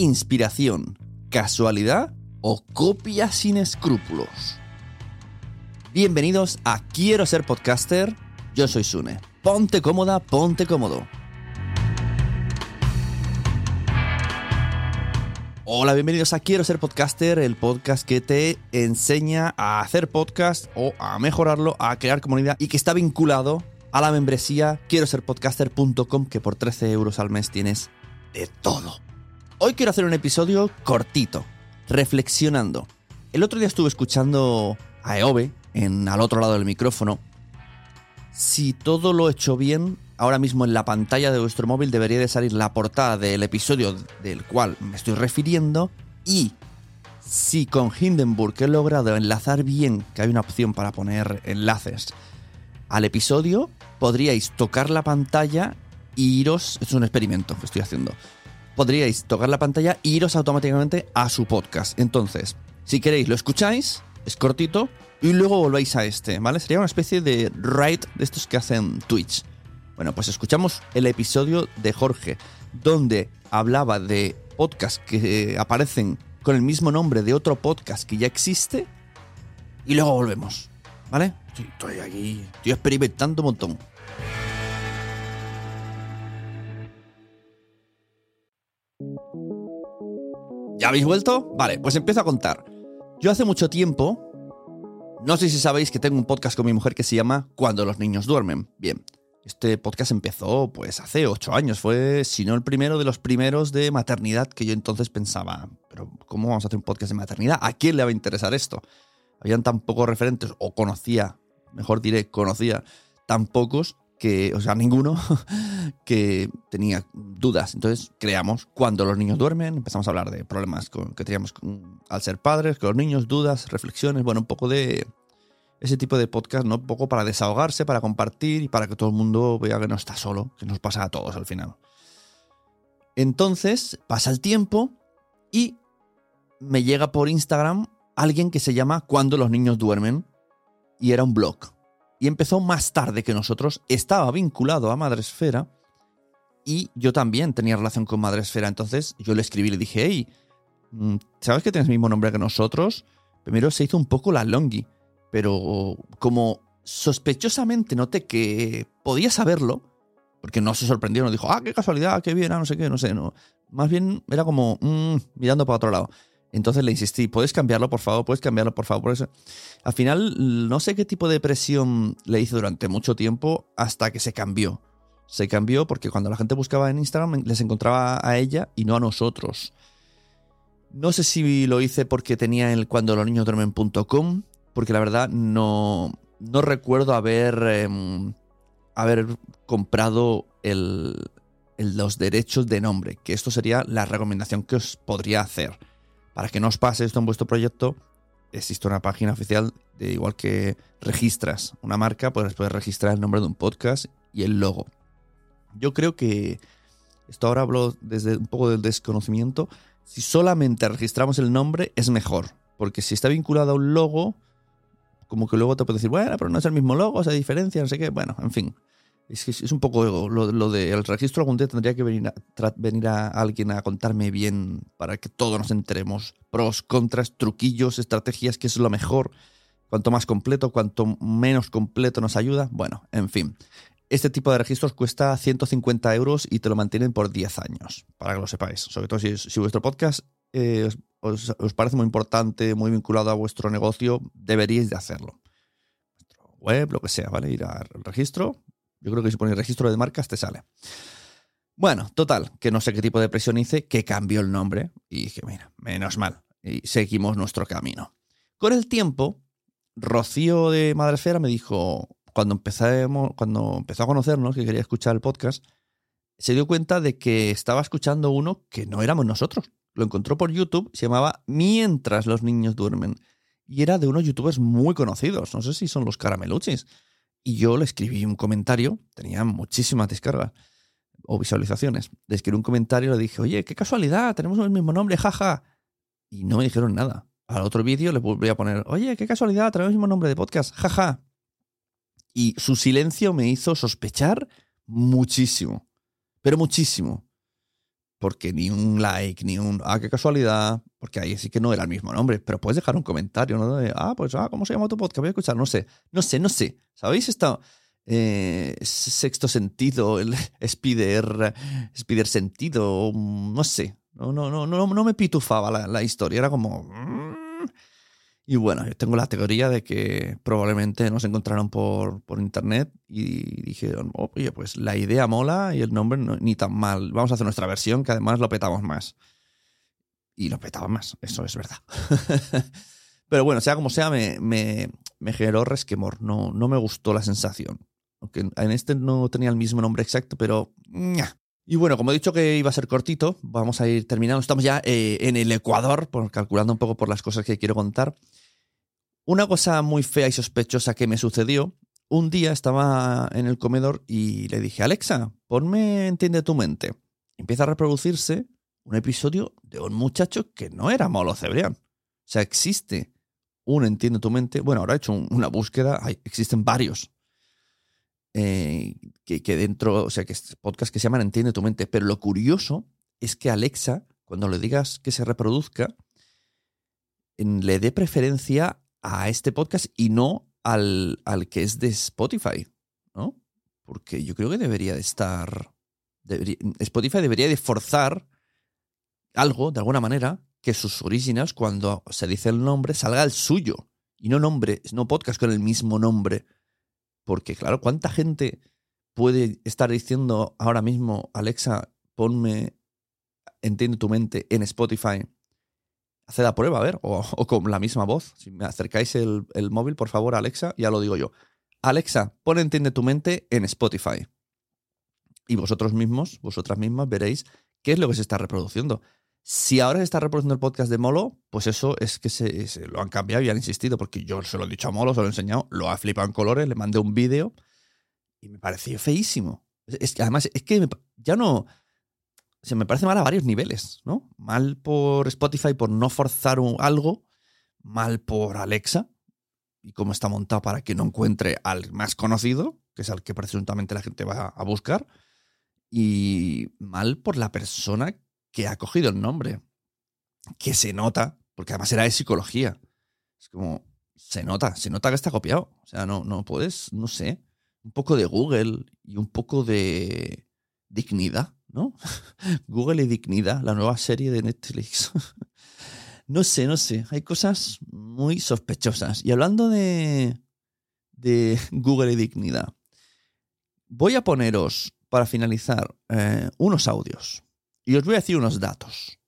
Inspiración, casualidad o copia sin escrúpulos. Bienvenidos a Quiero ser podcaster. Yo soy Sune. Ponte cómoda, ponte cómodo. Hola, bienvenidos a Quiero ser podcaster, el podcast que te enseña a hacer podcast o a mejorarlo, a crear comunidad y que está vinculado a la membresía quiero ser podcaster.com que por 13 euros al mes tienes de todo. Hoy quiero hacer un episodio cortito, reflexionando. El otro día estuve escuchando a Eove en al otro lado del micrófono. Si todo lo he hecho bien, ahora mismo en la pantalla de vuestro móvil debería de salir la portada del episodio del cual me estoy refiriendo y si con Hindenburg he logrado enlazar bien, que hay una opción para poner enlaces al episodio, podríais tocar la pantalla e iros, es un experimento que estoy haciendo, podríais tocar la pantalla e iros automáticamente a su podcast. Entonces, si queréis, lo escucháis, es cortito, y luego volvéis a este, ¿vale? Sería una especie de ride de estos que hacen Twitch. Bueno, pues escuchamos el episodio de Jorge, donde hablaba de podcasts que aparecen con el mismo nombre de otro podcast que ya existe, y luego volvemos, ¿vale? Sí, estoy aquí, estoy experimentando un montón. ¿Ya habéis vuelto? Vale, pues empiezo a contar. Yo hace mucho tiempo, no sé si sabéis que tengo un podcast con mi mujer que se llama Cuando los niños duermen. Bien, este podcast empezó pues hace ocho años, fue si no el primero de los primeros de maternidad que yo entonces pensaba, pero ¿cómo vamos a hacer un podcast de maternidad? ¿A quién le va a interesar esto? Habían tan pocos referentes, o conocía, mejor diré, conocía tan pocos que, o sea, ninguno, que tenía dudas. Entonces creamos cuando los niños duermen, empezamos a hablar de problemas que teníamos al ser padres, con los niños, dudas, reflexiones, bueno, un poco de ese tipo de podcast, ¿no? Un poco para desahogarse, para compartir y para que todo el mundo vea que no está solo, que nos pasa a todos al final. Entonces pasa el tiempo y me llega por Instagram alguien que se llama Cuando los niños duermen y era un blog y empezó más tarde que nosotros, estaba vinculado a Madresfera y yo también tenía relación con Madresfera. Entonces yo le escribí y le dije, hey, mm, ¿sabes que tienes el mismo nombre que nosotros? Primero se hizo un poco la longi, pero como sospechosamente noté que podía saberlo, porque no se sorprendió, no dijo, ah, qué casualidad, qué bien, ah, no sé qué, no sé, no. Más bien era como mm, mirando para otro lado. Entonces le insistí, ¿puedes cambiarlo, por favor? ¿Puedes cambiarlo, por favor? Por eso. Al final, no sé qué tipo de presión le hice durante mucho tiempo hasta que se cambió. Se cambió porque cuando la gente buscaba en Instagram les encontraba a ella y no a nosotros. No sé si lo hice porque tenía el cuando los niños duermen.com, porque la verdad no, no recuerdo haber, eh, haber comprado el, los derechos de nombre, que esto sería la recomendación que os podría hacer para que no os pase esto en vuestro proyecto, existe una página oficial de igual que registras una marca, pues puedes registrar el nombre de un podcast y el logo. Yo creo que esto ahora hablo desde un poco del desconocimiento. Si solamente registramos el nombre es mejor, porque si está vinculado a un logo, como que luego te puede decir, bueno, pero no es el mismo logo, se diferencia, no sé qué. Bueno, en fin. Es, es un poco lo, lo del registro algún día tendría que venir, a, venir a alguien a contarme bien para que todos nos enteremos. Pros, contras, truquillos, estrategias, qué es lo mejor. Cuanto más completo, cuanto menos completo nos ayuda. Bueno, en fin. Este tipo de registros cuesta 150 euros y te lo mantienen por 10 años, para que lo sepáis. Sobre todo si, si vuestro podcast eh, os, os, parece muy importante, muy vinculado a vuestro negocio, deberíais de hacerlo. Web, lo que sea, ¿vale? Ir al registro. Yo creo que si ponéis registro de marcas te sale. Bueno, total, que no sé qué tipo de presión hice, que cambió el nombre y dije, mira, menos mal. Y seguimos nuestro camino. Con el tiempo, Rocío de Madresfera me dijo, cuando, empezamos, cuando empezó a conocernos, que quería escuchar el podcast, se dio cuenta de que estaba escuchando uno que no éramos nosotros. Lo encontró por YouTube, se llamaba Mientras los niños duermen. Y era de unos youtubers muy conocidos, no sé si son los carameluchis. Y yo le escribí un comentario, tenía muchísimas descargas o visualizaciones. Le escribí un comentario le dije, oye, qué casualidad, tenemos el mismo nombre, jaja. Y no me dijeron nada. Al otro vídeo le volví a poner, oye, qué casualidad, tenemos el mismo nombre de podcast, jaja. Y su silencio me hizo sospechar muchísimo, pero muchísimo. Porque ni un like, ni un, ah, qué casualidad, porque ahí sí que no era el mismo nombre, pero puedes dejar un comentario, ¿no? De, ah, pues, ah, ¿cómo se llama tu podcast? Voy a escuchar, no sé, no sé, no sé. ¿Sabéis esta eh, sexto sentido, el spider, spider sentido? No sé, no, no, no, no, no me pitufaba la, la historia, era como... Y bueno, yo tengo la teoría de que probablemente nos encontraron por, por internet y dijeron, oye, pues la idea mola y el nombre no, ni tan mal. Vamos a hacer nuestra versión, que además lo petamos más. Y lo petaba más, eso es verdad. Pero bueno, sea como sea, me, me, me, generó resquemor. No, no me gustó la sensación. Aunque en este no tenía el mismo nombre exacto, pero... Y bueno, como he dicho que iba a ser cortito, vamos a ir terminando. Estamos ya eh, en el Ecuador, por, calculando un poco por las cosas que quiero contar. Una cosa muy fea y sospechosa que me sucedió, un día estaba en el comedor y le dije, Alexa, ponme Entiende tu mente. Empieza a reproducirse un episodio de un muchacho que no era Molo Cebrián. O sea, existe un Entiende tu mente. Bueno, ahora he hecho una búsqueda, hay, existen varios. Eh, que, que, dentro, o sea, que podcast que se llaman Entiende tu mente. Pero lo curioso es que Alexa, cuando le digas que se reproduzca, en, le dé preferencia a este podcast y no al, al que es de Spotify, ¿no? Porque yo creo que debería de estar... Spotify debería de forzar algo, de alguna manera, que sus originals, cuando se dice el nombre, salga el suyo. Y no nombre, no podcast con el mismo nombre. Porque, claro, ¿cuánta gente puede estar diciendo ahora mismo, Alexa, ponme, entiende tu mente en Spotify haced la prueba, a ver, o, o, con la misma voz. Si me acercáis el, el, móvil, por favor, Alexa, ya lo digo yo. Alexa, pon Entiende tu mente en Spotify. Y vosotros mismos, vosotras mismas, veréis qué es lo que se está reproduciendo. Si ahora se está reproduciendo el podcast de Molo, pues eso es que se, lo han cambiado y han insistido, porque yo se lo he dicho a Molo, se lo he enseñado, lo ha flipado en colores, le mandé un vídeo y me pareció feísimo. Es que además, es que me, ya no se me parece mal a varios niveles, ¿no? Mal por Spotify por no forzar algo, mal por Alexa y cómo está montado para que no encuentre al más conocido, que es al que presuntamente la gente va a buscar, y mal por la persona que ha cogido el nombre, que se nota, porque además era de psicología. Es como, se nota, se nota que está copiado. O sea, no, no puedes, no sé, un poco de Google y un poco de dignidad ¿no? Google y Dignidad, la nueva serie de Netflix. no sé, no sé. Hay cosas muy sospechosas. Y hablando de, de Google y Dignidad, voy a poneros, para finalizar, eh, unos audios. Y os voy a decir unos datos.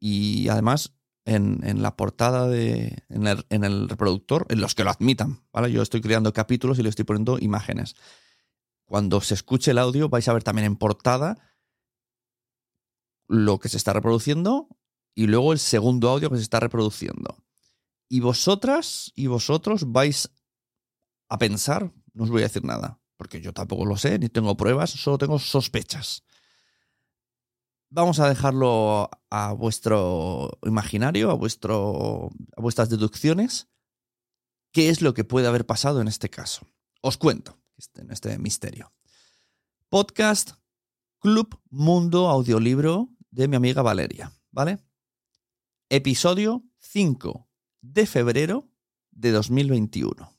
Y además, en, en la portada de. En el, en el, reproductor, en los que lo admitan. ¿vale? Yo estoy creando capítulos y le estoy poniendo imágenes. Cuando se escuche el audio vais a ver también en portada lo que se está reproduciendo y luego el segundo audio que se está reproduciendo. Y vosotras y vosotros vais a pensar, no os voy a decir nada, porque yo tampoco lo sé, ni tengo pruebas, solo tengo sospechas. Vamos a dejarlo a vuestro imaginario, a, vuestro, a vuestras deducciones. ¿Qué es lo que puede haber pasado en este caso? Os cuento en este misterio. Podcast Club Mundo Audiolibro de mi amiga Valeria, ¿vale? Episodio 5 de febrero de 2021.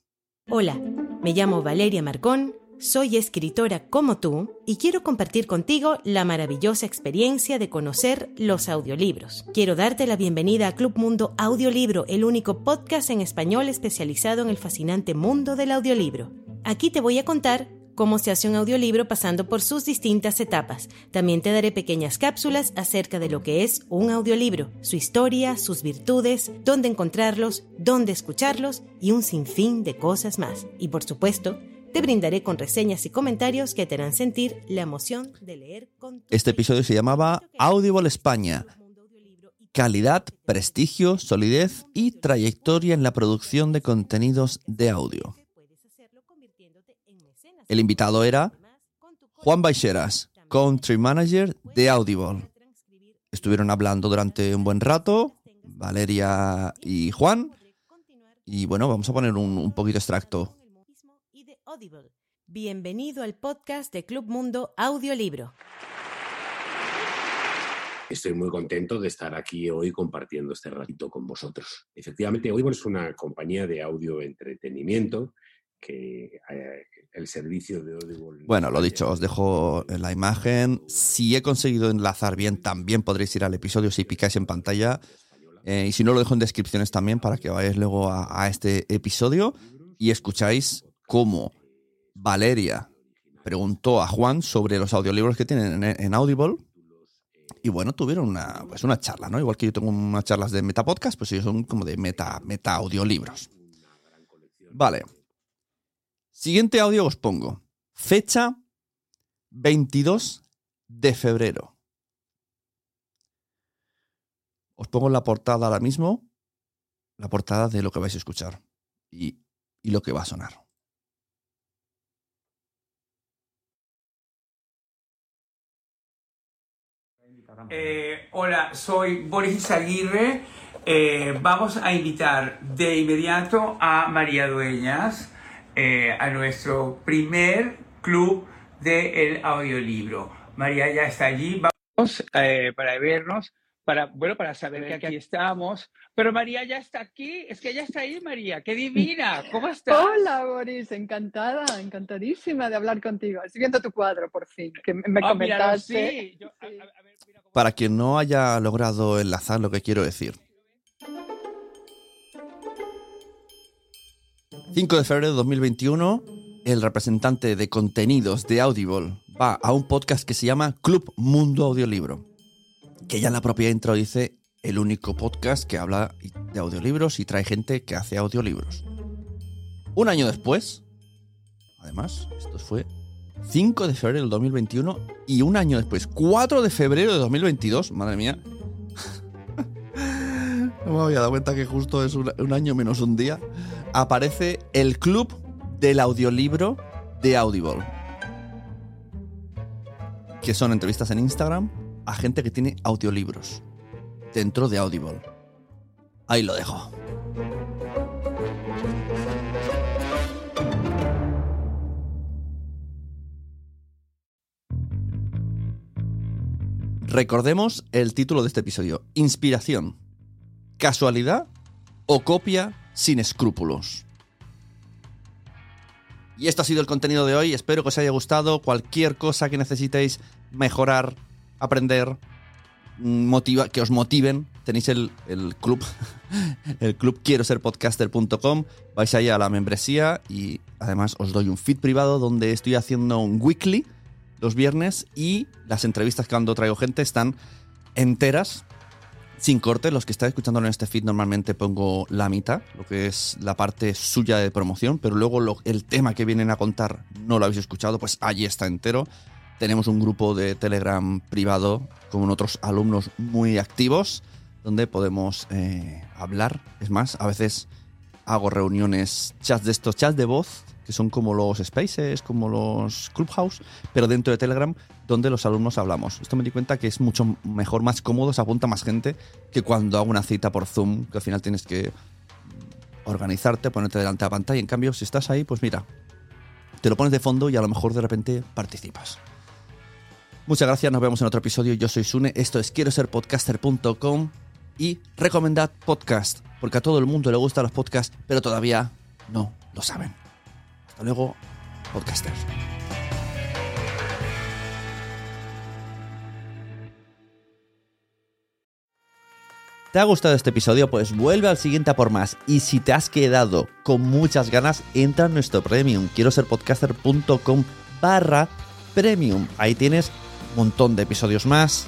Hola, me llamo Valeria Marcón, soy escritora como tú y quiero compartir contigo la maravillosa experiencia de conocer los audiolibros. Quiero darte la bienvenida a Club Mundo Audiolibro, el único podcast en español especializado en el fascinante mundo del audiolibro. Aquí te voy a contar cómo se hace un audiolibro pasando por sus distintas etapas. También te daré pequeñas cápsulas acerca de lo que es un audiolibro, su historia, sus virtudes, dónde encontrarlos, dónde escucharlos y un sinfín de cosas más. Y por supuesto, te brindaré con reseñas y comentarios que te harán sentir la emoción de leer con Este episodio se llamaba Audible España. Calidad, prestigio, solidez y trayectoria en la producción de contenidos de audio. El invitado era Juan Baixeras, Country Manager de Audible. Estuvieron hablando durante un buen rato, Valeria y Juan. Y bueno, vamos a poner un, un poquito extracto. Bienvenido al podcast de Club Mundo Audiolibro. Estoy muy contento de estar aquí hoy compartiendo este ratito con vosotros. Efectivamente, Audible es una compañía de audio entretenimiento que eh, el servicio de Audible... Bueno, lo dicho, os dejo la imagen. Si he conseguido enlazar bien, también podréis ir al episodio si picáis en pantalla. Eh, y si no, lo dejo en descripciones también para que vayáis luego a, a este episodio y escucháis cómo Valeria preguntó a Juan sobre los audiolibros que tienen en, Audible. Y bueno, tuvieron una, pues una charla, ¿no? Igual que yo tengo unas charlas de Metapodcast, pues ellos son como de meta, meta audiolibros. Vale. Siguiente audio os pongo. Fecha 22 de febrero. Os pongo la portada ahora mismo. La portada de lo que vais a escuchar. Y, y lo que va a sonar. Eh, hola, soy Boris Aguirre. Eh, vamos a invitar de inmediato a María Dueñas eh, a nuestro primer club del audiolibro. María ya está allí. Vamos para vernos, para, bueno, para saber que aquí estamos. Pero María ya está aquí. Es que ella está ahí, María. ¡Qué divina! ¿Cómo estás? Hola, Boris, encantada, encantadísima de hablar contigo. Estoy viendo tu cuadro, por fin, que me Ah, míralo, comentaste. sí. Yo- a- a- a ver, Para quien no haya logrado enlazar lo que quiero decir. 5 de febrero de 2021, el representante de contenidos de Audible va a un podcast que se llama Club Mundo Audiolibro, que ya en la propia intro dice el único podcast que habla de audiolibros y trae gente que hace audiolibros. Un año después, además, esto fue 5 de febrero del 2021 y un año después, 4 de febrero de 2022, madre mía. No me había dado cuenta que justo es un, un año menos un día. Aparece el club del audiolibro de Audible. Que son entrevistas en Instagram a gente que tiene audiolibros dentro de Audible. Ahí lo dejo. Recordemos el título de este episodio. Inspiración. ¿Casualidad o copia sin escrúpulos? Y esto ha sido el contenido de hoy. Espero que os haya gustado. Cualquier cosa que necesitéis mejorar, aprender, mm, motiva, que os motiven, tenéis el, el club, el club quiero ser podcaster.com. Vais ahí a la membresía y además os doy un feed privado donde estoy haciendo un weekly los viernes y las entrevistas que cuando traigo gente están enteras, sin corte. Los que estáis escuchando en este feed normalmente pongo la mitad, lo que es la parte suya de promoción, pero luego el tema que vienen a contar no lo habéis escuchado, pues allí está entero. Tenemos un grupo de Telegram privado con otros alumnos muy activos donde podemos eh, hablar. Es más, a veces hago reuniones, chats de estos, chats de voz, que son como los spaces, como los clubhouse, pero dentro de Telegram, donde los alumnos hablamos. Esto me di cuenta que es mucho mejor, más cómodo, se apunta más gente que cuando hago una cita por Zoom, que al final tienes que organizarte, ponerte delante de la pantalla. En cambio, si estás ahí, pues mira, te lo pones de fondo y a lo mejor de repente participas. Muchas gracias, nos vemos en otro episodio. Yo soy Sune, esto es quiero ser podcaster.com Y recomendad podcast, porque a todo el mundo le gustan los podcasts, pero todavía no lo saben. Hasta luego, podcasters. ¿Te ha gustado este episodio? Pues vuelve al siguiente a por más. Y si te has quedado con muchas ganas, entra en nuestro premium. Quiero ser podcaster.com barra premium. Ahí tienes un montón de episodios más,